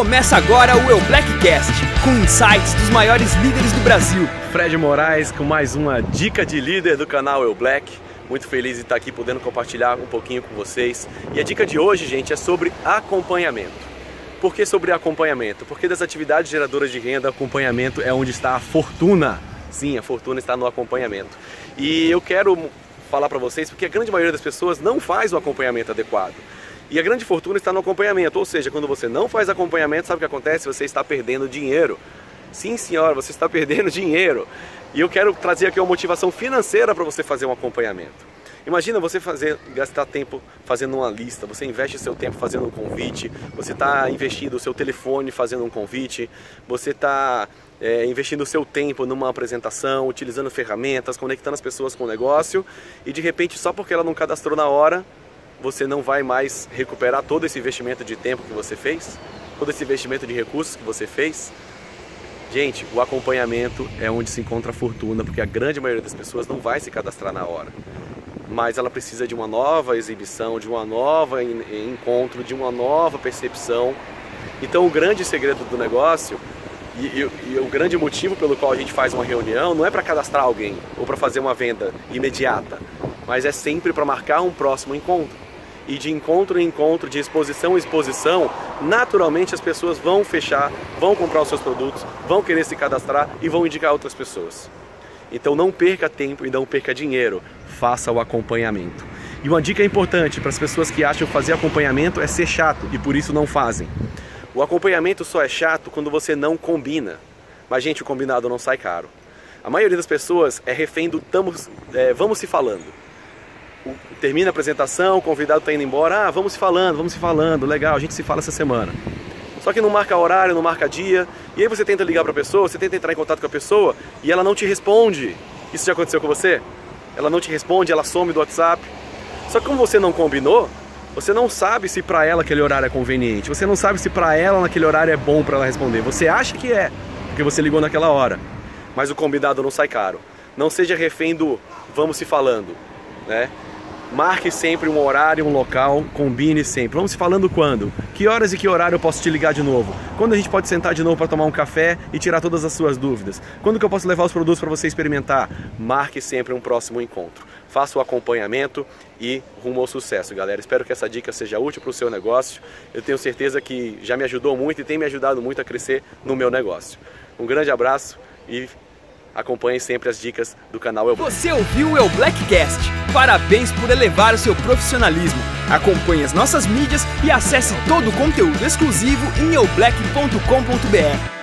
Começa agora o Eu Blackcast, com insights dos maiores líderes do Brasil. Fred Moraes com mais uma dica de líder do canal Eu Black. Muito feliz de estar aqui podendo compartilhar um pouquinho com vocês. E a dica de hoje, gente, é sobre acompanhamento. Por que sobre acompanhamento? Porque das atividades geradoras de renda, acompanhamento é onde está a fortuna. Sim, a fortuna está no acompanhamento. E eu quero falar para vocês porque a grande maioria das pessoas não faz o acompanhamento adequado. E a grande fortuna está no acompanhamento, ou seja, quando você não faz acompanhamento, sabe o que acontece? Você está perdendo dinheiro. Sim, senhora, você está perdendo dinheiro. E eu quero trazer aqui uma motivação financeira para você fazer um acompanhamento. Imagina você fazer, gastar tempo fazendo uma lista, você investe seu tempo fazendo um convite, você está investindo o seu telefone fazendo um convite, você está é, investindo o seu tempo numa apresentação, utilizando ferramentas, conectando as pessoas com o negócio e de repente só porque ela não cadastrou na hora, você não vai mais recuperar todo esse investimento de tempo que você fez, todo esse investimento de recursos que você fez. Gente, o acompanhamento é onde se encontra a fortuna, porque a grande maioria das pessoas não vai se cadastrar na hora. Mas ela precisa de uma nova exibição, de uma nova encontro, de uma nova percepção. Então, o grande segredo do negócio e, e, e, o grande motivo pelo qual a gente faz uma reunião não é para cadastrar alguém ou para fazer uma venda imediata, mas é sempre para marcar um próximo encontro e de encontro em encontro, de exposição em exposição, naturalmente as pessoas vão fechar, vão comprar os seus produtos, vão querer se cadastrar e vão indicar outras pessoas. Então não perca tempo e não perca dinheiro, faça o acompanhamento. E uma dica importante para as pessoas que acham fazer acompanhamento é ser chato e por isso não fazem. O acompanhamento só é chato quando você não combina. Mas, gente, o combinado não sai caro. A maioria das pessoas é refém do é, vamos se falando termina a apresentação, o convidado está indo embora, ah, vamos se falando, vamos se falando, legal, a gente se fala essa semana. Só que não marca horário, não marca dia, e aí você tenta ligar para a pessoa, você tenta entrar em contato com a pessoa e ela não te responde. Isso já aconteceu com você? Ela não te responde, ela some do WhatsApp. Só que como você não combinou, você não sabe se para ela aquele horário é conveniente, você não sabe se para ela naquele horário é bom para ela responder. Você acha que é, porque você ligou naquela hora. Mas o convidado não sai caro. Não seja refém do vamos se falando, né? Marque sempre um horário, um local, combine sempre. Vamos falando quando? Que horas e que horário eu posso te ligar de novo? Quando a gente pode sentar de novo para tomar um café e tirar todas as suas dúvidas? Quando que eu posso levar os produtos para você experimentar? Marque sempre um próximo encontro. Faça o acompanhamento e rumo ao sucesso, galera. Espero que essa dica seja útil para o seu negócio. Eu tenho certeza que já me ajudou muito e tem me ajudado muito a crescer no meu negócio. Um grande abraço e Acompanhe sempre as dicas do canal El Black. Você ouviu o El Blackcast? Parabéns por elevar o seu profissionalismo. Acompanhe as nossas mídias e acesse todo o conteúdo exclusivo em eublack.com.br.